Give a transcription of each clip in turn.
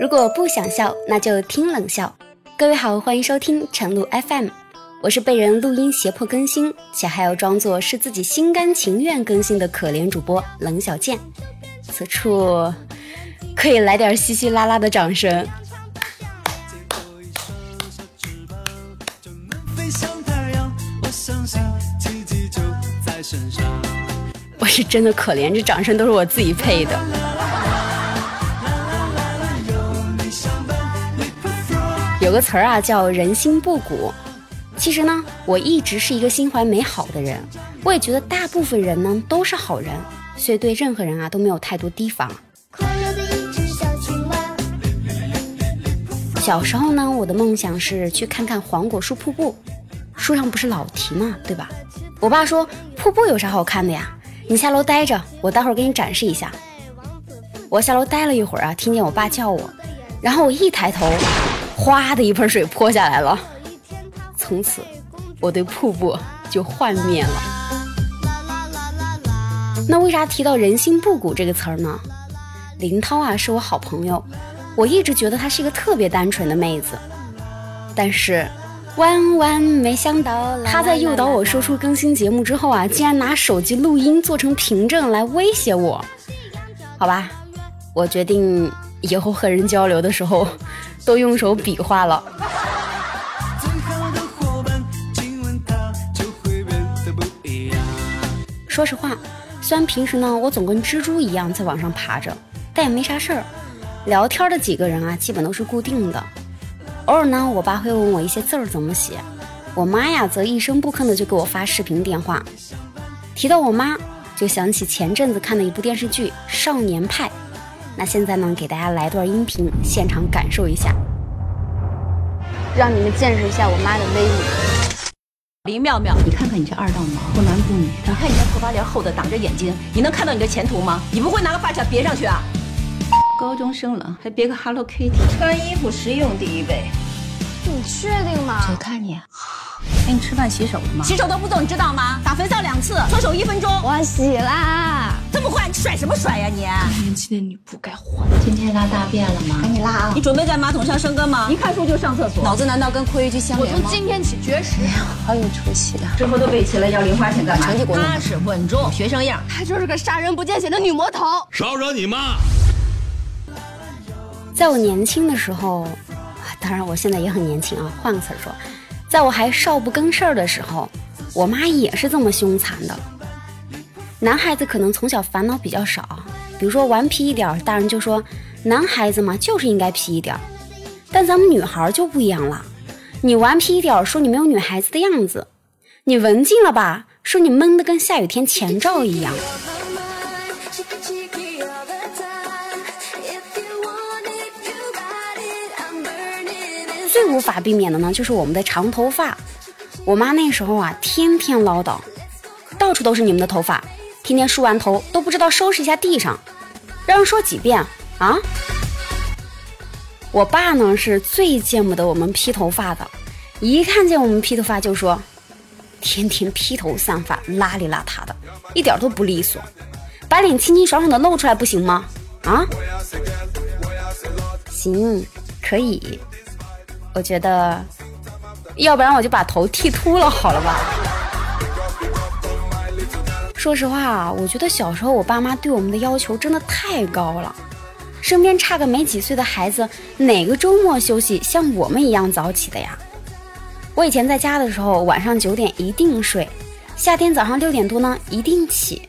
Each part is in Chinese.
如果不想笑，那就听冷笑。各位好，欢迎收听晨露 FM，我是被人录音胁迫更新，且还要装作是自己心甘情愿更新的可怜主播冷小贱。此处可以来点稀稀拉拉的掌声。我是真的可怜，这掌声都是我自己配的。有个词儿啊，叫人心不古。其实呢，我一直是一个心怀美好的人，我也觉得大部分人呢都是好人，所以对任何人啊都没有太多提防。小时候呢，我的梦想是去看看黄果树瀑布，书上不是老提嘛，对吧？我爸说瀑布有啥好看的呀？你下楼待着，我待会儿给你展示一下。我下楼待了一会儿啊，听见我爸叫我，然后我一抬头。哗的一盆水泼下来了，从此我对瀑布就幻灭了。那为啥提到人心不古这个词儿呢？林涛啊是我好朋友，我一直觉得她是一个特别单纯的妹子，但是万万没想到，她在诱导我说出更新节目之后啊，竟然拿手机录音做成凭证来威胁我。好吧，我决定以后和人交流的时候。都用手比划了。说实话，虽然平时呢我总跟蜘蛛一样在网上爬着，但也没啥事儿。聊天的几个人啊，基本都是固定的。偶尔呢，我爸会问我一些字儿怎么写，我妈呀则一声不吭的就给我发视频电话。提到我妈，就想起前阵子看的一部电视剧《少年派》。那现在呢，给大家来段音频，现场感受一下，让你们见识一下我妈的威力。林妙妙，你看看你这二道毛，不男不女的，你看你那头发帘厚的挡着眼睛，你能看到你的前途吗？你不会拿个发卡别上去啊？高中生了还别个 Hello Kitty，穿衣服实用第一位。你确定吗？谁看你？哎，你吃饭洗手了吗？洗手都不做，你知道吗？打肥皂两次，搓手一分钟。我洗啦。这么快，你甩什么甩呀你？年轻的你不该慌。今天拉大便了吗？赶紧拉啊！你准备在马桶上生根吗？一看书就上厕所，脑子难道跟括约肌相连吗？我从今天起绝食。哎呀，好有出息的。之后都备齐了要零花钱干嘛？成绩踏实稳重，学生样。她就是个杀人不见血的女魔头。少惹你妈！在我年轻的时候。当然，我现在也很年轻啊。换个词儿说，在我还少不更事儿的时候，我妈也是这么凶残的。男孩子可能从小烦恼比较少，比如说顽皮一点，大人就说男孩子嘛就是应该皮一点。但咱们女孩就不一样了，你顽皮一点，说你没有女孩子的样子；你文静了吧，说你闷得跟下雨天前兆一样。无法避免的呢，就是我们的长头发。我妈那时候啊，天天唠叨，到处都是你们的头发，天天梳完头都不知道收拾一下地上，让人说几遍啊。我爸呢是最见不得我们披头发的，一看见我们披头发就说，天天披头散发，邋里邋遢的，一点都不利索，把脸清清爽爽的露出来不行吗？啊？行，可以。我觉得，要不然我就把头剃秃了，好了吧？说实话啊，我觉得小时候我爸妈对我们的要求真的太高了。身边差个没几岁的孩子，哪个周末休息像我们一样早起的呀？我以前在家的时候，晚上九点一定睡，夏天早上六点多呢一定起。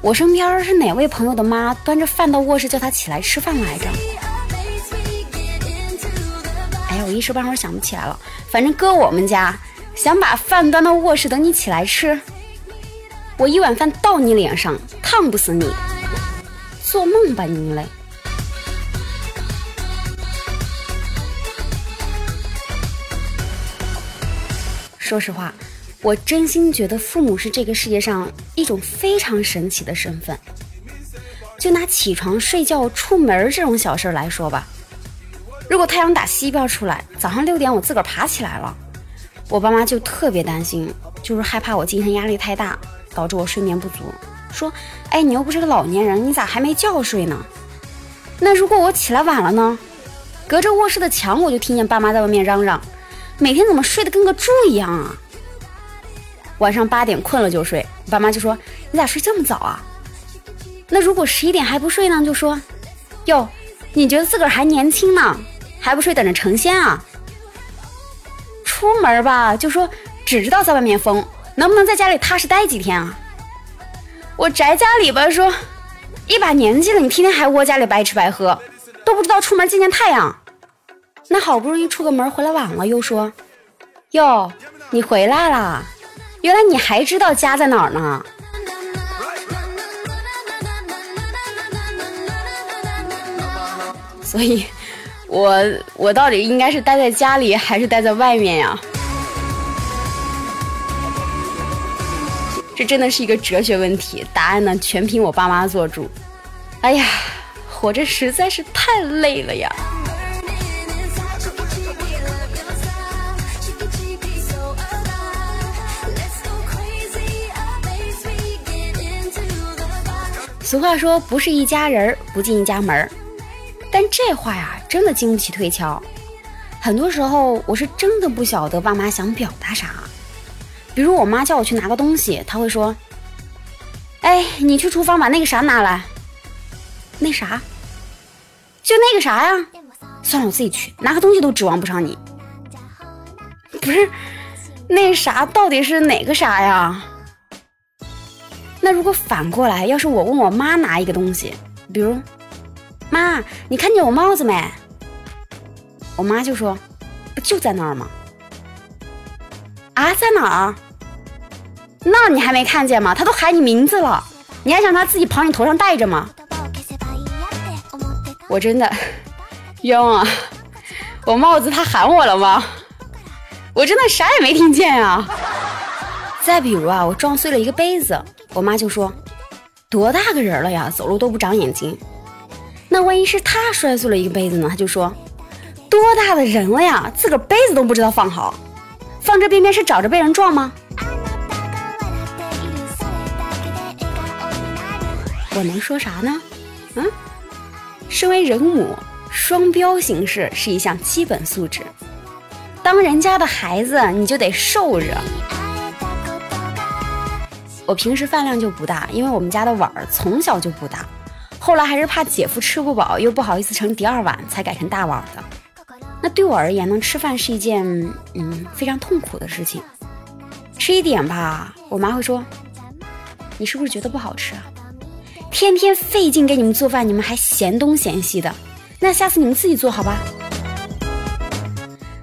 我身边是哪位朋友的妈端着饭到卧室叫他起来吃饭来着？一时半会儿想不起来了，反正搁我们家，想把饭端到卧室等你起来吃，我一碗饭倒你脸上，烫不死你，做梦吧您嘞！说实话，我真心觉得父母是这个世界上一种非常神奇的身份。就拿起床、睡觉、出门这种小事来说吧。如果太阳打西边出来，早上六点我自个儿爬起来了，我爸妈就特别担心，就是害怕我精神压力太大，导致我睡眠不足。说，哎，你又不是个老年人，你咋还没觉睡呢？那如果我起来晚了呢？隔着卧室的墙，我就听见爸妈在外面嚷嚷：“每天怎么睡得跟个猪一样啊？”晚上八点困了就睡，爸妈就说：“你咋睡这么早啊？”那如果十一点还不睡呢？就说：“哟，你觉得自个儿还年轻呢，还不睡等着成仙啊？”出门吧，就说只知道在外面疯，能不能在家里踏实待几天啊？我宅家里吧，说一把年纪了，你天天还窝家里白吃白喝，都不知道出门见见太阳。那好不容易出个门回来晚了，又说哟，你回来啦，原来你还知道家在哪儿呢。所以。我我到底应该是待在家里还是待在外面呀？这真的是一个哲学问题，答案呢全凭我爸妈做主。哎呀，活着实在是太累了呀！俗话说，不是一家人不进一家门但这话呀，真的经不起推敲。很多时候，我是真的不晓得爸妈想表达啥。比如我妈叫我去拿个东西，她会说：“哎，你去厨房把那个啥拿来。”那啥？就那个啥呀？算了，我自己去。拿个东西都指望不上你。不是，那啥到底是哪个啥呀？那如果反过来，要是我问我妈拿一个东西，比如……妈，你看见我帽子没？我妈就说：“不就在那儿吗？”啊，在哪儿？那你还没看见吗？他都喊你名字了，你还想他自己跑你头上戴着吗？我真的冤枉！我帽子他喊我了吗？我真的啥也没听见呀！再比如啊，我撞碎了一个杯子，我妈就说：“多大个人了呀，走路都不长眼睛。”那万一是他摔碎了一个杯子呢？他就说：“多大的人了呀，自个儿杯子都不知道放好，放这边边是找着被人撞吗？”我能说啥呢？嗯，身为人母，双标行事是一项基本素质。当人家的孩子，你就得受着。我平时饭量就不大，因为我们家的碗儿从小就不大。后来还是怕姐夫吃不饱，又不好意思盛第二碗，才改成大碗的。那对我而言呢，吃饭是一件嗯非常痛苦的事情。吃一点吧，我妈会说：“你是不是觉得不好吃啊？天天费劲给你们做饭，你们还嫌东嫌西的。那下次你们自己做好吧。”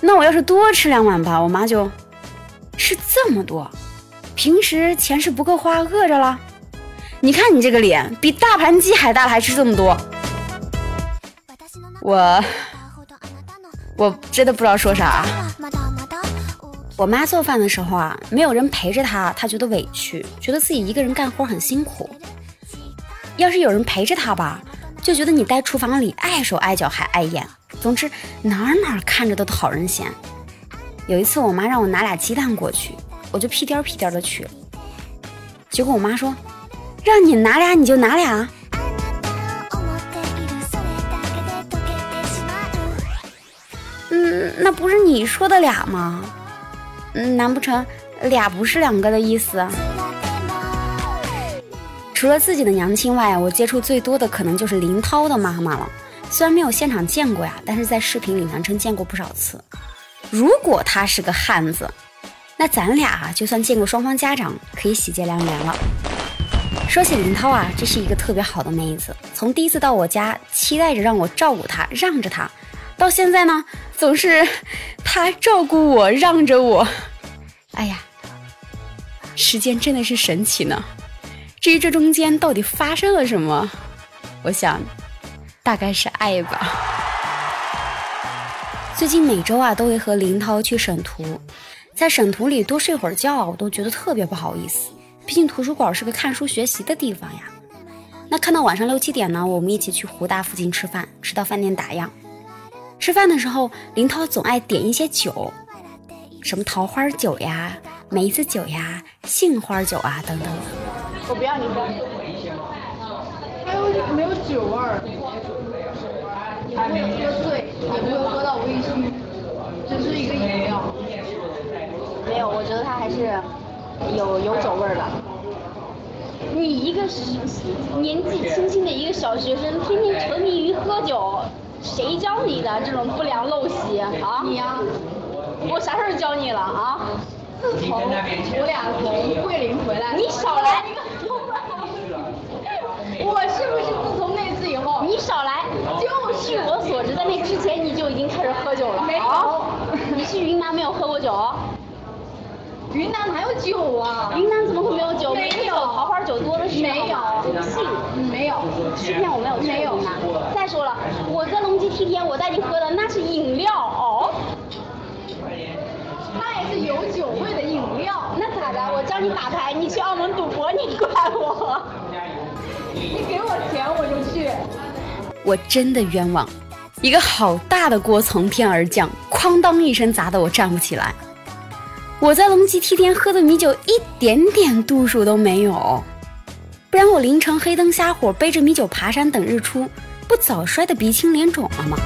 那我要是多吃两碗吧，我妈就吃这么多，平时钱是不够花，饿着了。你看你这个脸，比大盘鸡还大，还吃这么多。我我真的不知道说啥。我妈做饭的时候啊，没有人陪着她，她觉得委屈，觉得自己一个人干活很辛苦。要是有人陪着她吧，就觉得你待厨房里碍手碍脚还碍眼。总之哪哪看着都讨人嫌。有一次我妈让我拿俩鸡蛋过去，我就屁颠屁颠的去了。结果我妈说。让你拿俩你就拿俩，那不是你说的俩吗？嗯，难不成俩不是两个的意思？除了自己的娘亲外，我接触最多的可能就是林涛的妈妈了。虽然没有现场见过呀，但是在视频里南称见过不少次。如果他是个汉子，那咱俩就算见过双方家长，可以喜结良缘了。说起林涛啊，这是一个特别好的妹子。从第一次到我家，期待着让我照顾她，让着她，到现在呢，总是他照顾我，让着我。哎呀，时间真的是神奇呢。至于这中间到底发生了什么，我想，大概是爱吧。最近每周啊，都会和林涛去省图，在省图里多睡会儿觉，我都觉得特别不好意思。毕竟图书馆是个看书学习的地方呀。那看到晚上六七点呢，我们一起去湖大附近吃饭，吃到饭店打烊。吃饭的时候，林涛总爱点一些酒，什么桃花酒呀、梅子酒呀、杏花酒啊等等。我不要你喝。还有没有酒味？也不会喝醉，也不会喝到微醺，只是一个饮料。没有，我觉得它还是有有酒味儿的。你一个年纪轻轻的一个小学生，天天沉迷于喝酒，谁教你的这种不良陋习啊？你呀，我啥时候教你了啊？自从我俩从桂林回来，你少来！我是不是自从那次以后？你少来！就是我所知，在那之前你就已经开始喝酒了。没有，你去云南没有喝过酒？云南哪有酒啊？云南怎么会没有酒？没有，桃花酒多的是。没有，不信。没有，欺骗我没有去云南。再说了，我在龙基梯田，我带你喝的那是饮料哦。那也是有酒味的饮料。那咋的？我教你打牌，你去澳门赌博，你怪我？你给我钱我就去。我真的冤枉，一个好大的锅从天而降，哐当一声砸得我站不起来。我在龙脊梯田喝的米酒一点点度数都没有，不然我凌晨黑灯瞎火背着米酒爬山等日出，不早摔得鼻青脸肿了吗？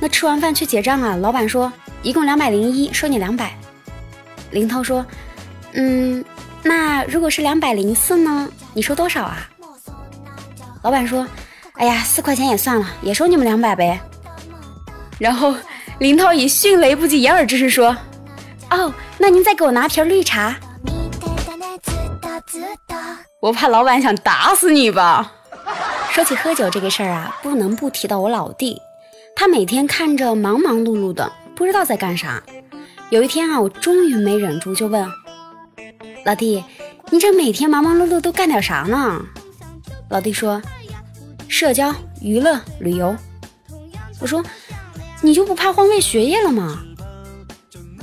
那吃完饭去结账啊，老板说一共两百零一，收你两百。林涛说，嗯，那如果是两百零四呢？你收多少啊？老板说，哎呀，四块钱也算了，也收你们两百呗。然后。林涛以迅雷不及掩耳之势说：“哦，那您再给我拿瓶绿茶。”我怕老板想打死你吧。说起喝酒这个事儿啊，不能不提到我老弟。他每天看着忙忙碌碌的，不知道在干啥。有一天啊，我终于没忍住，就问老弟：“你这每天忙忙碌碌都干点啥呢？”老弟说：“社交、娱乐、旅游。”我说。你就不怕荒废学业了吗？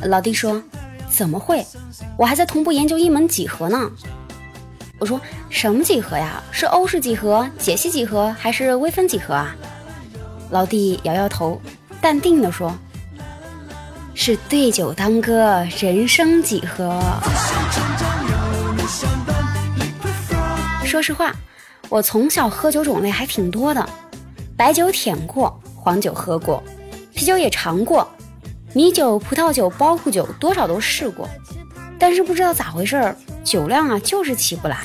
老弟说：“怎么会？我还在同步研究一门几何呢。”我说：“什么几何呀？是欧式几何、解析几何还是微分几何啊？”老弟摇摇头，淡定地说：“是对酒当歌，人生几何。”说实话，我从小喝酒种类还挺多的，白酒舔过，黄酒喝过。啤酒也尝过，米酒、葡萄酒、包谷酒多少都试过，但是不知道咋回事儿，酒量啊就是起不来。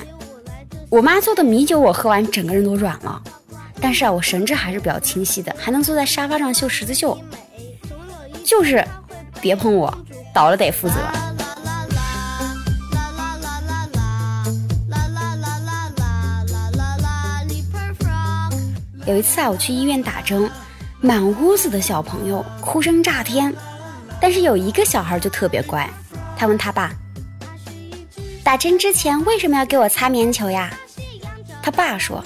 我妈做的米酒我喝完，整个人都软了。但是啊，我神志还是比较清晰的，还能坐在沙发上绣十字绣。就是别碰我，倒了得负责。有一次啊，我去医院打针。满屋子的小朋友哭声炸天，但是有一个小孩就特别乖，他问他爸：“打针之前为什么要给我擦棉球呀？”他爸说：“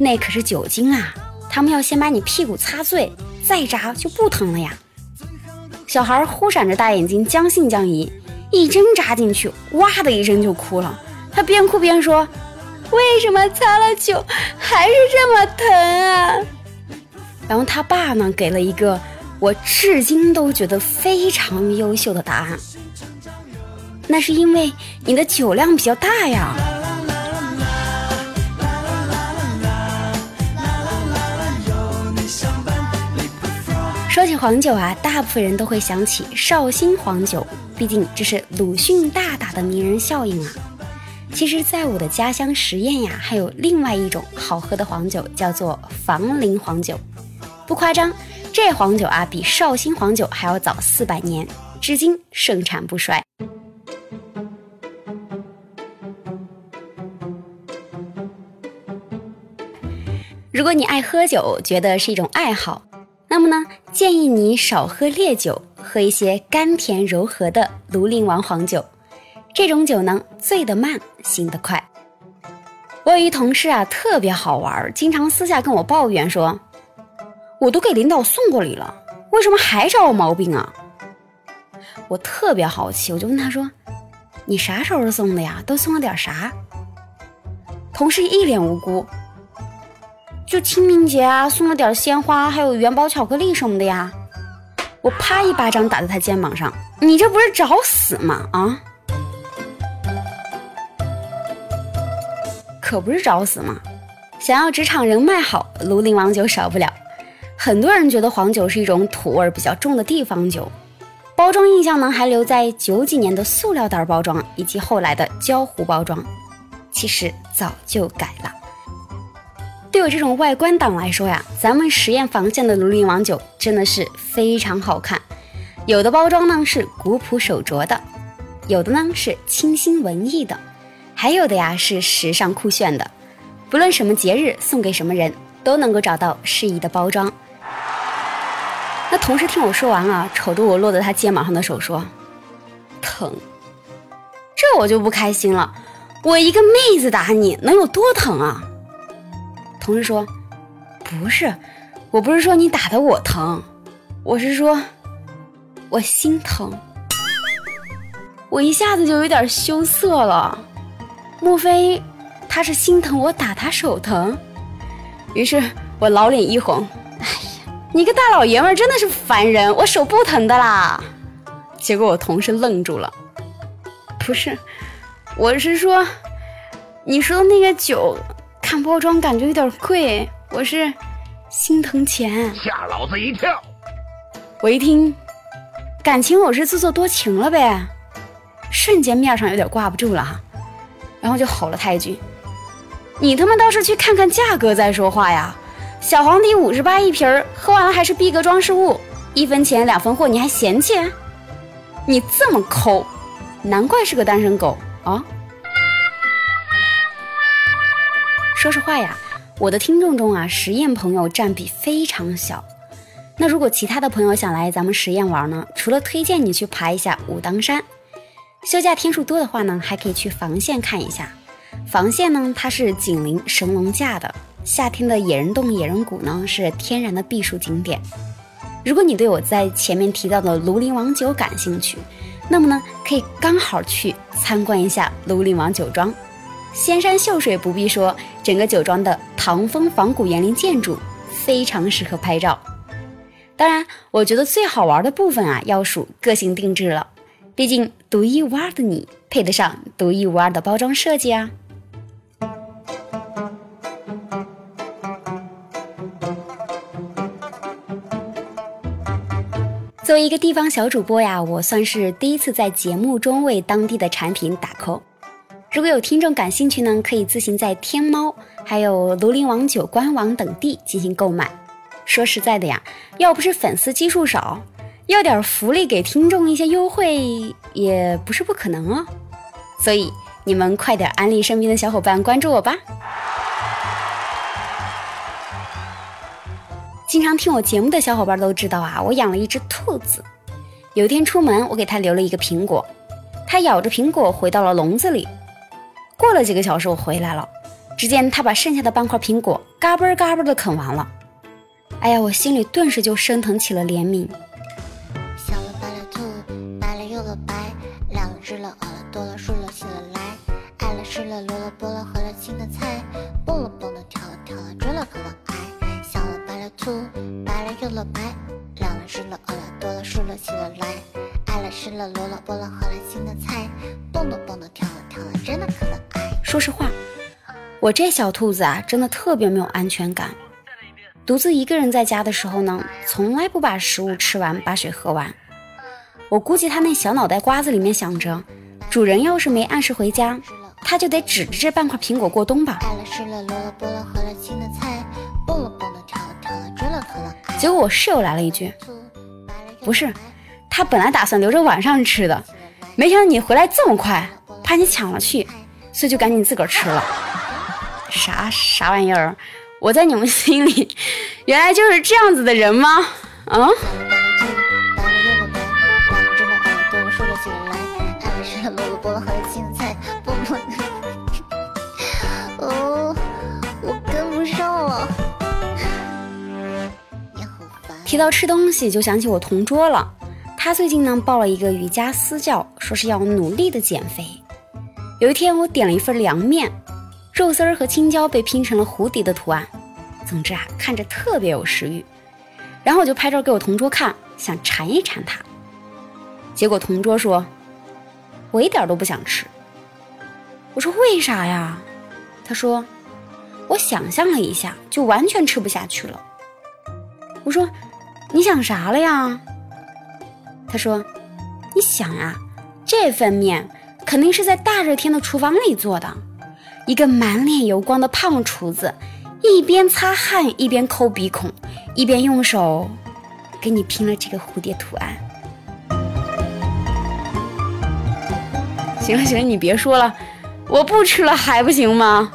那可是酒精啊，他们要先把你屁股擦醉，再扎就不疼了呀。”小孩忽闪着大眼睛，将信将疑，一针扎进去，哇的一声就哭了。他边哭边说：“为什么擦了酒还是这么疼啊？”然后他爸呢，给了一个我至今都觉得非常优秀的答案。那是因为你的酒量比较大呀。说起黄酒啊，大部分人都会想起绍兴黄酒，毕竟这是鲁迅大大的名人效应啊。其实，在我的家乡十堰呀，还有另外一种好喝的黄酒，叫做房陵黄酒。不夸张，这黄酒啊比绍兴黄酒还要早四百年，至今盛产不衰。如果你爱喝酒，觉得是一种爱好，那么呢，建议你少喝烈酒，喝一些甘甜柔和的庐陵王黄酒。这种酒呢，醉得慢，醒得快。我有一同事啊，特别好玩，经常私下跟我抱怨说。我都给领导送过礼了，为什么还找我毛病啊？我特别好奇，我就问他说：“你啥时候送的呀？都送了点啥？”同事一脸无辜：“就清明节啊，送了点鲜花，还有元宝巧克力什么的呀。”我啪一巴掌打在他肩膀上：“你这不是找死吗？啊？可不是找死吗？想要职场人脉好，庐陵王酒少不了。很多人觉得黄酒是一种土味比较重的地方酒，包装印象呢还留在九几年的塑料袋包装以及后来的胶糊包装，其实早就改了。对我这种外观党来说呀，咱们实验房线的庐陵王酒真的是非常好看。有的包装呢是古朴手镯的，有的呢是清新文艺的，还有的呀是时尚酷炫的。不论什么节日送给什么人，都能够找到适宜的包装。那同事听我说完啊，瞅着我落在他肩膀上的手说：“疼。”这我就不开心了。我一个妹子打你能有多疼啊？同事说：“不是，我不是说你打的我疼，我是说，我心疼。”我一下子就有点羞涩了。莫非？他是心疼我打他手疼，于是我老脸一红，你个大老爷们儿真的是烦人，我手不疼的啦。结果我同事愣住了，不是，我是说，你说的那个酒，看包装感觉有点贵，我是心疼钱，吓老子一跳。我一听，感情我是自作多情了呗，瞬间面上有点挂不住了哈，然后就吼了他一句。你他妈倒是去看看价格再说话呀！小黄底五十八一瓶儿，喝完了还是逼格装饰物，一分钱两分货，你还嫌弃？你这么抠，难怪是个单身狗啊！说实话呀，我的听众中啊，实验朋友占比非常小。那如果其他的朋友想来咱们实验玩呢，除了推荐你去爬一下武当山，休假天数多的话呢，还可以去房县看一下。房县呢，它是紧邻神农架的。夏天的野人洞、野人谷呢，是天然的避暑景点。如果你对我在前面提到的庐陵王酒感兴趣，那么呢，可以刚好去参观一下庐陵王酒庄。仙山秀水不必说，整个酒庄的唐风仿古园林建筑非常适合拍照。当然，我觉得最好玩的部分啊，要数个性定制了。毕竟独一无二的你，配得上独一无二的包装设计啊。作为一个地方小主播呀，我算是第一次在节目中为当地的产品打 call。如果有听众感兴趣呢，可以自行在天猫、还有庐陵王酒官网等地进行购买。说实在的呀，要不是粉丝基数少，要点福利给听众一些优惠也不是不可能哦。所以你们快点安利身边的小伙伴关注我吧。经常听我节目的小伙伴都知道啊，我养了一只兔子。有一天出门，我给它留了一个苹果，它咬着苹果回到了笼子里。过了几个小时，我回来了，只见它把剩下的半块苹果嘎嘣嘎嘣的啃完了。哎呀，我心里顿时就升腾起了怜悯。小了白了兔，白了又了白，两只了饿了多了数了我这小兔子啊，真的特别没有安全感。独自一个人在家的时候呢，从来不把食物吃完，把水喝完。我估计它那小脑袋瓜子里面想着，主人要是没按时回家，它就得指着这半块苹果过冬吧。结果我室友来了一句：“不是，他本来打算留着晚上吃的，没想到你回来这么快，怕你抢了去，所以就赶紧自个儿吃了。啥啥玩意儿？我在你们心里原来就是这样子的人吗？啊？”提到吃东西，就想起我同桌了。他最近呢报了一个瑜伽私教，说是要努力的减肥。有一天我点了一份凉面，肉丝儿和青椒被拼成了蝴蝶的图案。总之啊，看着特别有食欲。然后我就拍照给我同桌看，想馋一馋他。结果同桌说：“我一点都不想吃。”我说：“为啥呀？”他说：“我想象了一下，就完全吃不下去了。我说：“你想啥了呀？”他说：“你想啊，这份面肯定是在大热天的厨房里做的。一个满脸油光的胖厨子，一边擦汗一边抠鼻孔，一边用手给你拼了这个蝴蝶图案。”行了行了，你别说了，我不吃了还不行吗？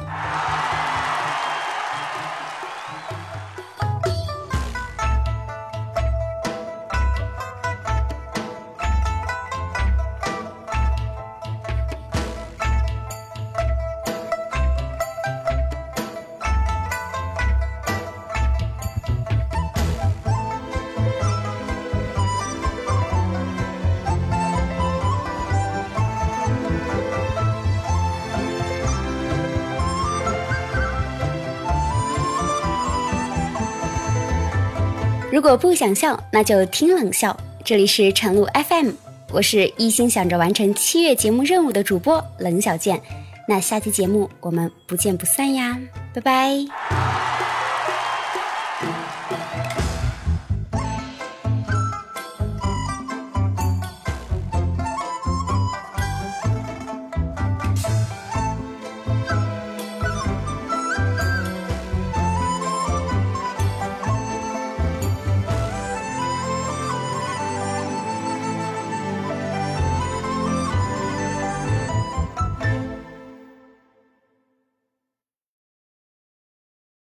果不想笑，那就听冷笑。这里是晨露 FM，我是一心想着完成七月节目任务的主播冷小贱。那下期节目我们不见不散呀，拜拜。